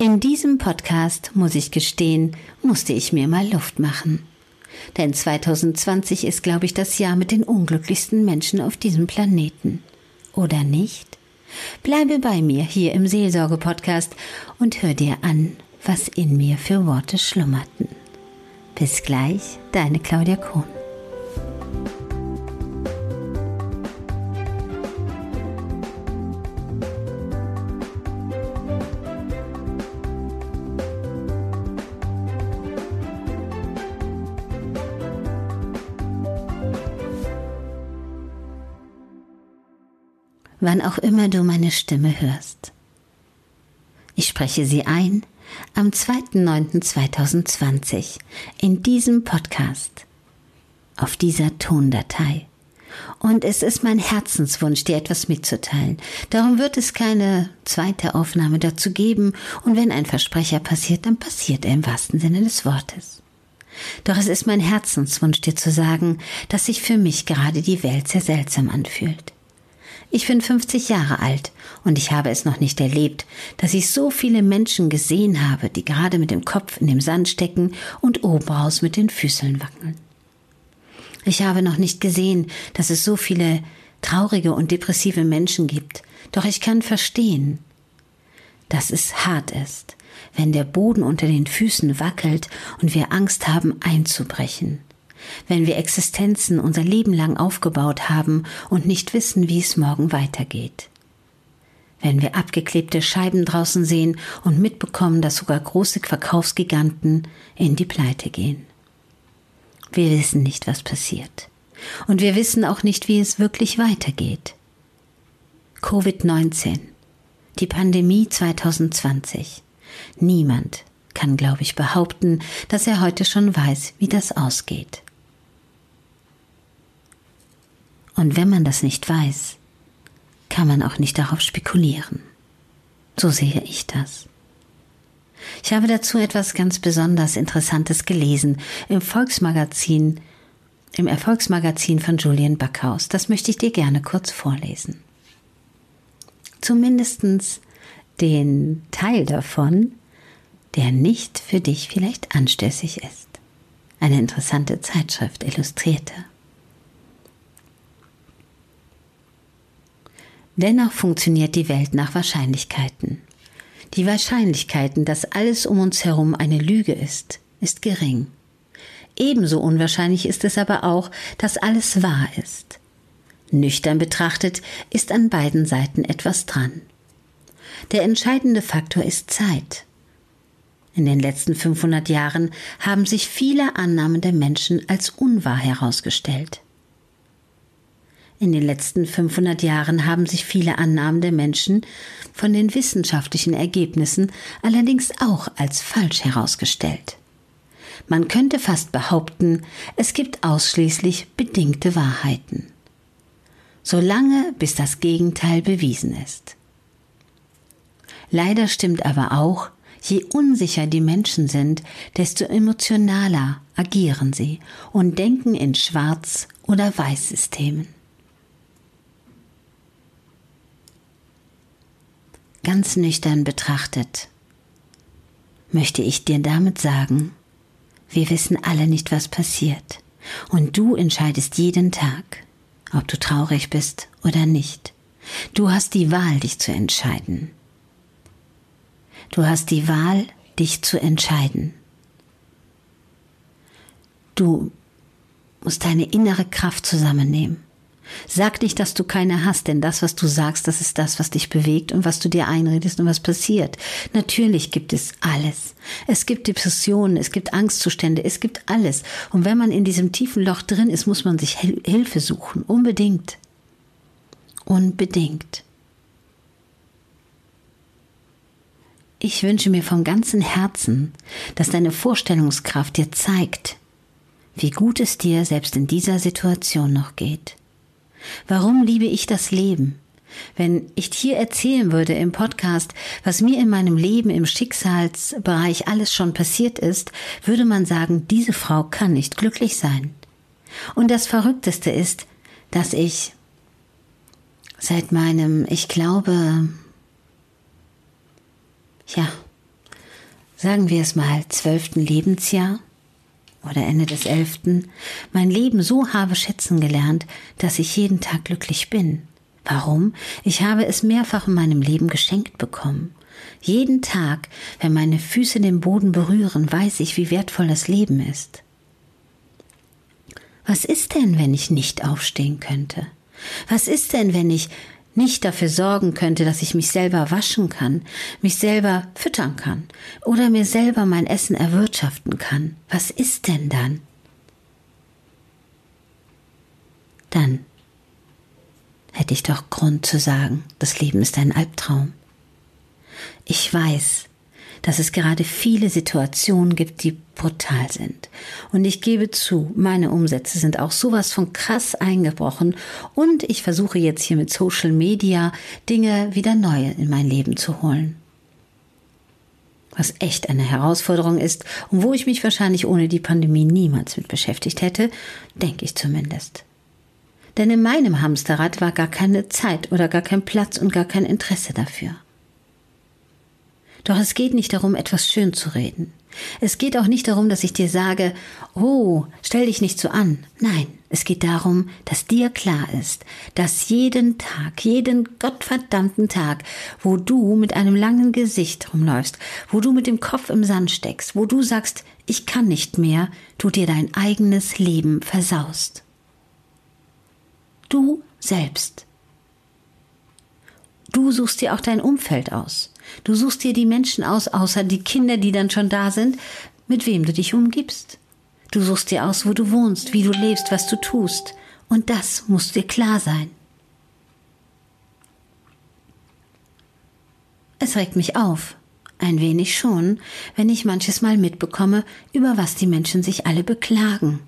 In diesem Podcast, muss ich gestehen, musste ich mir mal Luft machen. Denn 2020 ist, glaube ich, das Jahr mit den unglücklichsten Menschen auf diesem Planeten. Oder nicht? Bleibe bei mir hier im Seelsorge-Podcast und hör dir an, was in mir für Worte schlummerten. Bis gleich, deine Claudia Kohn. Wann auch immer du meine Stimme hörst. Ich spreche sie ein am 2.9.2020 in diesem Podcast, auf dieser Tondatei. Und es ist mein Herzenswunsch, dir etwas mitzuteilen. Darum wird es keine zweite Aufnahme dazu geben, und wenn ein Versprecher passiert, dann passiert er im wahrsten Sinne des Wortes. Doch es ist mein Herzenswunsch, dir zu sagen, dass sich für mich gerade die Welt sehr seltsam anfühlt. Ich bin 50 Jahre alt und ich habe es noch nicht erlebt, dass ich so viele Menschen gesehen habe, die gerade mit dem Kopf in dem Sand stecken und obenraus mit den Füßeln wackeln. Ich habe noch nicht gesehen, dass es so viele traurige und depressive Menschen gibt, doch ich kann verstehen, dass es hart ist, wenn der Boden unter den Füßen wackelt und wir Angst haben einzubrechen wenn wir Existenzen unser Leben lang aufgebaut haben und nicht wissen, wie es morgen weitergeht. Wenn wir abgeklebte Scheiben draußen sehen und mitbekommen, dass sogar große Verkaufsgiganten in die Pleite gehen. Wir wissen nicht, was passiert. Und wir wissen auch nicht, wie es wirklich weitergeht. Covid-19, die Pandemie 2020. Niemand kann, glaube ich, behaupten, dass er heute schon weiß, wie das ausgeht. Und wenn man das nicht weiß, kann man auch nicht darauf spekulieren. So sehe ich das. Ich habe dazu etwas ganz besonders Interessantes gelesen im Volksmagazin, im Erfolgsmagazin von Julian Backhaus. Das möchte ich dir gerne kurz vorlesen. Zumindestens den Teil davon, der nicht für dich vielleicht anstößig ist. Eine interessante Zeitschrift, illustrierte. Dennoch funktioniert die Welt nach Wahrscheinlichkeiten. Die Wahrscheinlichkeiten, dass alles um uns herum eine Lüge ist, ist gering. Ebenso unwahrscheinlich ist es aber auch, dass alles wahr ist. Nüchtern betrachtet ist an beiden Seiten etwas dran. Der entscheidende Faktor ist Zeit. In den letzten 500 Jahren haben sich viele Annahmen der Menschen als unwahr herausgestellt. In den letzten 500 Jahren haben sich viele Annahmen der Menschen von den wissenschaftlichen Ergebnissen allerdings auch als falsch herausgestellt. Man könnte fast behaupten, es gibt ausschließlich bedingte Wahrheiten. Solange bis das Gegenteil bewiesen ist. Leider stimmt aber auch, je unsicher die Menschen sind, desto emotionaler agieren sie und denken in Schwarz- oder Weiß-Systemen. Ganz nüchtern betrachtet, möchte ich dir damit sagen, wir wissen alle nicht, was passiert, und du entscheidest jeden Tag, ob du traurig bist oder nicht. Du hast die Wahl, dich zu entscheiden. Du hast die Wahl, dich zu entscheiden. Du musst deine innere Kraft zusammennehmen. Sag nicht, dass du keine hast, denn das, was du sagst, das ist das, was dich bewegt und was du dir einredest und was passiert. Natürlich gibt es alles. Es gibt Depressionen, es gibt Angstzustände, es gibt alles. Und wenn man in diesem tiefen Loch drin ist, muss man sich Hilfe suchen. Unbedingt. Unbedingt. Ich wünsche mir vom ganzen Herzen, dass deine Vorstellungskraft dir zeigt, wie gut es dir selbst in dieser Situation noch geht. Warum liebe ich das Leben? Wenn ich hier erzählen würde im Podcast, was mir in meinem Leben im Schicksalsbereich alles schon passiert ist, würde man sagen, diese Frau kann nicht glücklich sein. Und das Verrückteste ist, dass ich seit meinem, ich glaube, ja, sagen wir es mal, zwölften Lebensjahr oder Ende des elften, mein Leben so habe schätzen gelernt, dass ich jeden Tag glücklich bin. Warum? Ich habe es mehrfach in meinem Leben geschenkt bekommen. Jeden Tag, wenn meine Füße den Boden berühren, weiß ich, wie wertvoll das Leben ist. Was ist denn, wenn ich nicht aufstehen könnte? Was ist denn, wenn ich nicht dafür sorgen könnte, dass ich mich selber waschen kann, mich selber füttern kann oder mir selber mein Essen erwirtschaften kann? Was ist denn dann? Dann hätte ich doch Grund zu sagen, das Leben ist ein Albtraum. Ich weiß, dass es gerade viele Situationen gibt, die brutal sind. Und ich gebe zu, meine Umsätze sind auch sowas von krass eingebrochen und ich versuche jetzt hier mit Social Media Dinge wieder neu in mein Leben zu holen. Was echt eine Herausforderung ist und wo ich mich wahrscheinlich ohne die Pandemie niemals mit beschäftigt hätte, denke ich zumindest. Denn in meinem Hamsterrad war gar keine Zeit oder gar kein Platz und gar kein Interesse dafür. Doch es geht nicht darum, etwas schön zu reden. Es geht auch nicht darum, dass ich dir sage, oh, stell dich nicht so an. Nein, es geht darum, dass dir klar ist, dass jeden Tag, jeden gottverdammten Tag, wo du mit einem langen Gesicht rumläufst, wo du mit dem Kopf im Sand steckst, wo du sagst, ich kann nicht mehr, du dir dein eigenes Leben versaust. Du selbst. Du suchst dir auch dein Umfeld aus. Du suchst dir die Menschen aus, außer die Kinder, die dann schon da sind, mit wem du dich umgibst. Du suchst dir aus, wo du wohnst, wie du lebst, was du tust. Und das muss dir klar sein. Es regt mich auf, ein wenig schon, wenn ich manches Mal mitbekomme, über was die Menschen sich alle beklagen.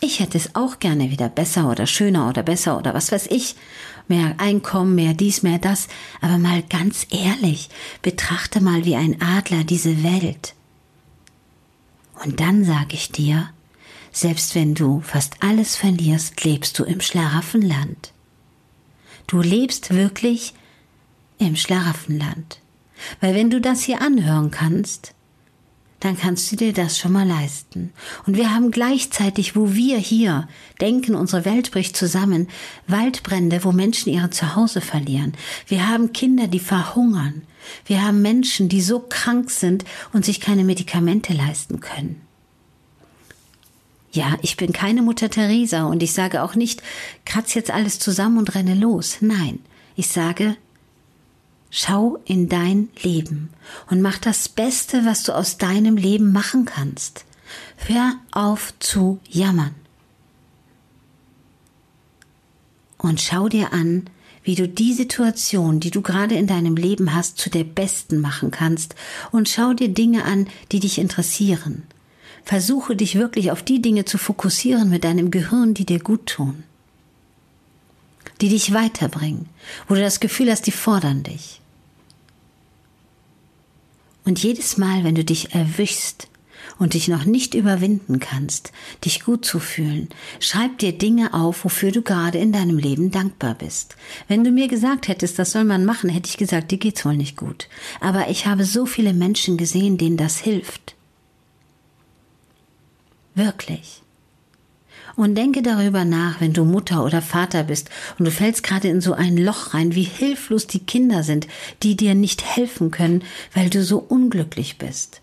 Ich hätte es auch gerne wieder besser oder schöner oder besser oder was weiß ich. Mehr Einkommen, mehr dies, mehr das. Aber mal ganz ehrlich, betrachte mal wie ein Adler diese Welt. Und dann sag ich dir, selbst wenn du fast alles verlierst, lebst du im Schlaraffenland. Du lebst wirklich im Schlaraffenland. Weil wenn du das hier anhören kannst, dann kannst du dir das schon mal leisten. Und wir haben gleichzeitig, wo wir hier denken, unsere Welt bricht zusammen, Waldbrände, wo Menschen ihre Zuhause verlieren. Wir haben Kinder, die verhungern. Wir haben Menschen, die so krank sind und sich keine Medikamente leisten können. Ja, ich bin keine Mutter Teresa und ich sage auch nicht, kratz jetzt alles zusammen und renne los. Nein, ich sage, Schau in dein Leben und mach das Beste, was du aus deinem Leben machen kannst. Hör auf zu jammern. Und schau dir an, wie du die Situation, die du gerade in deinem Leben hast, zu der besten machen kannst und schau dir Dinge an, die dich interessieren. Versuche dich wirklich auf die Dinge zu fokussieren mit deinem Gehirn, die dir gut tun die dich weiterbringen, wo du das Gefühl hast, die fordern dich. Und jedes Mal, wenn du dich erwischst und dich noch nicht überwinden kannst, dich gut zu fühlen, schreib dir Dinge auf, wofür du gerade in deinem Leben dankbar bist. Wenn du mir gesagt hättest, das soll man machen, hätte ich gesagt, dir geht's wohl nicht gut. Aber ich habe so viele Menschen gesehen, denen das hilft. Wirklich. Und denke darüber nach, wenn du Mutter oder Vater bist und du fällst gerade in so ein Loch rein, wie hilflos die Kinder sind, die dir nicht helfen können, weil du so unglücklich bist.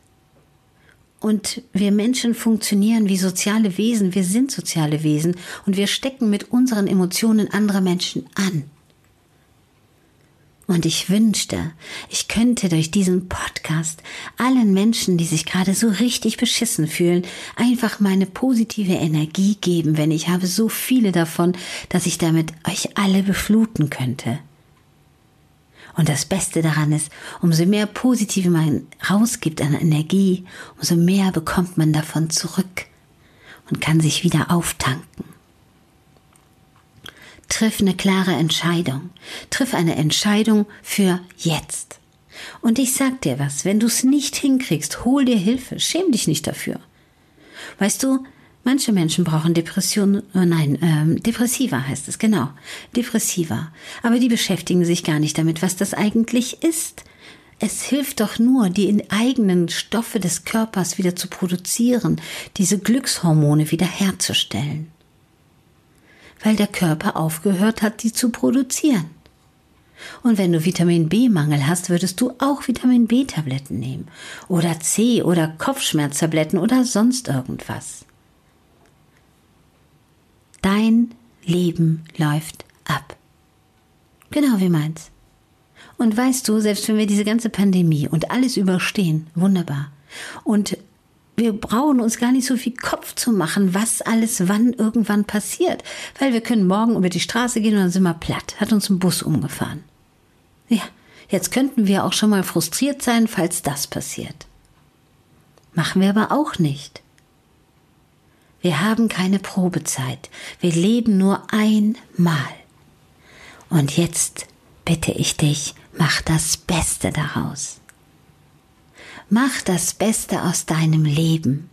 Und wir Menschen funktionieren wie soziale Wesen, wir sind soziale Wesen und wir stecken mit unseren Emotionen andere Menschen an. Und ich wünschte, ich könnte durch diesen Podcast allen Menschen, die sich gerade so richtig beschissen fühlen, einfach meine positive Energie geben, wenn ich habe so viele davon, dass ich damit euch alle befluten könnte. Und das Beste daran ist, umso mehr Positive man rausgibt an Energie, umso mehr bekommt man davon zurück und kann sich wieder auftanken. Triff eine klare Entscheidung. Triff eine Entscheidung für jetzt. Und ich sag dir was, wenn du es nicht hinkriegst, hol dir Hilfe, schäm dich nicht dafür. Weißt du, manche Menschen brauchen Depression, oh nein, ähm, Depressiva heißt es, genau, Depressiva. Aber die beschäftigen sich gar nicht damit, was das eigentlich ist. Es hilft doch nur, die eigenen Stoffe des Körpers wieder zu produzieren, diese Glückshormone wieder herzustellen. Weil der Körper aufgehört hat, die zu produzieren. Und wenn du Vitamin B-Mangel hast, würdest du auch Vitamin B-Tabletten nehmen. Oder C oder Kopfschmerztabletten oder sonst irgendwas. Dein Leben läuft ab. Genau wie meins. Und weißt du, selbst wenn wir diese ganze Pandemie und alles überstehen, wunderbar. Und wir brauchen uns gar nicht so viel Kopf zu machen, was alles wann irgendwann passiert. Weil wir können morgen über die Straße gehen und dann sind wir platt. Hat uns ein Bus umgefahren. Ja, jetzt könnten wir auch schon mal frustriert sein, falls das passiert. Machen wir aber auch nicht. Wir haben keine Probezeit. Wir leben nur einmal. Und jetzt bitte ich dich, mach das Beste daraus. Mach das Beste aus deinem Leben.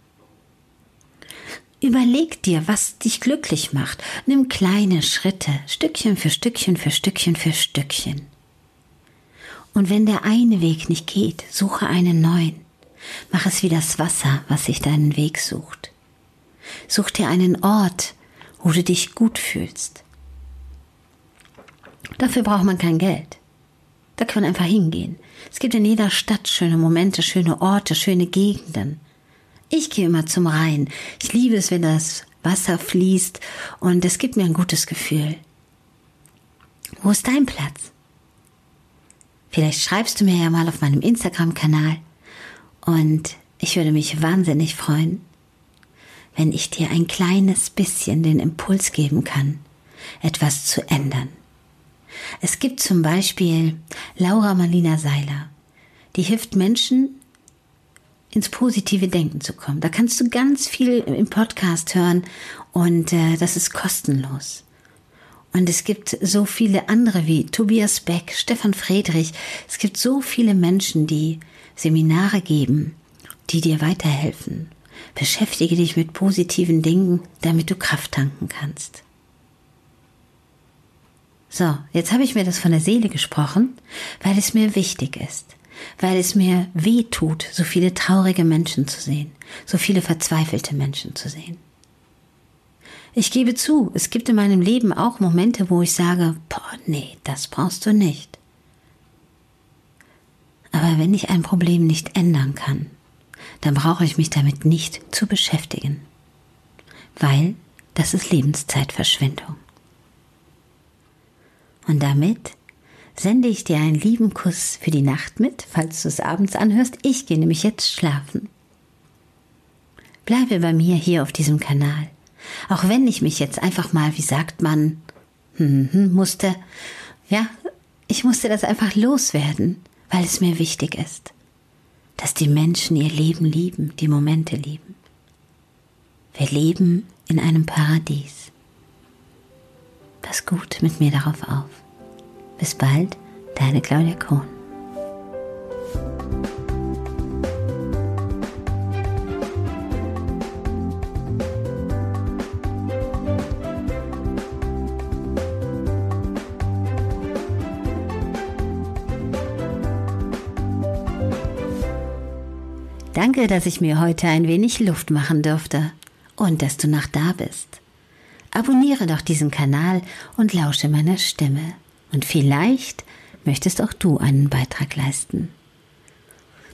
Überleg dir, was dich glücklich macht. Nimm kleine Schritte, Stückchen für Stückchen für Stückchen für Stückchen. Und wenn der eine Weg nicht geht, suche einen neuen. Mach es wie das Wasser, was sich deinen Weg sucht. Such dir einen Ort, wo du dich gut fühlst. Dafür braucht man kein Geld. Da kann man einfach hingehen. Es gibt in jeder Stadt schöne Momente, schöne Orte, schöne Gegenden. Ich gehe immer zum Rhein. Ich liebe es, wenn das Wasser fließt und es gibt mir ein gutes Gefühl. Wo ist dein Platz? Vielleicht schreibst du mir ja mal auf meinem Instagram-Kanal und ich würde mich wahnsinnig freuen, wenn ich dir ein kleines bisschen den Impuls geben kann, etwas zu ändern. Es gibt zum Beispiel Laura Marlina Seiler, die hilft Menschen, ins positive Denken zu kommen. Da kannst du ganz viel im Podcast hören und äh, das ist kostenlos. Und es gibt so viele andere wie Tobias Beck, Stefan Friedrich. Es gibt so viele Menschen, die Seminare geben, die dir weiterhelfen. Beschäftige dich mit positiven Dingen, damit du Kraft tanken kannst. So, jetzt habe ich mir das von der Seele gesprochen, weil es mir wichtig ist, weil es mir weh tut, so viele traurige Menschen zu sehen, so viele verzweifelte Menschen zu sehen. Ich gebe zu, es gibt in meinem Leben auch Momente, wo ich sage, boah, nee, das brauchst du nicht. Aber wenn ich ein Problem nicht ändern kann, dann brauche ich mich damit nicht zu beschäftigen, weil das ist Lebenszeitverschwendung. Und damit sende ich dir einen lieben Kuss für die Nacht mit, falls du es abends anhörst. Ich gehe nämlich jetzt schlafen. Bleibe bei mir hier auf diesem Kanal. Auch wenn ich mich jetzt einfach mal, wie sagt man, hm, hm, musste, ja, ich musste das einfach loswerden, weil es mir wichtig ist, dass die Menschen ihr Leben lieben, die Momente lieben. Wir leben in einem Paradies. Gut mit mir darauf auf. Bis bald, deine Claudia Kohn. Danke, dass ich mir heute ein wenig Luft machen durfte und dass du noch da bist. Abonniere doch diesen Kanal und lausche meiner Stimme. Und vielleicht möchtest auch du einen Beitrag leisten.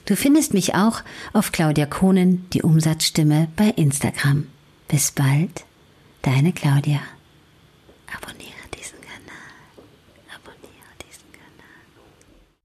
Du findest mich auch auf Claudia Kohnen, die Umsatzstimme bei Instagram. Bis bald, deine Claudia.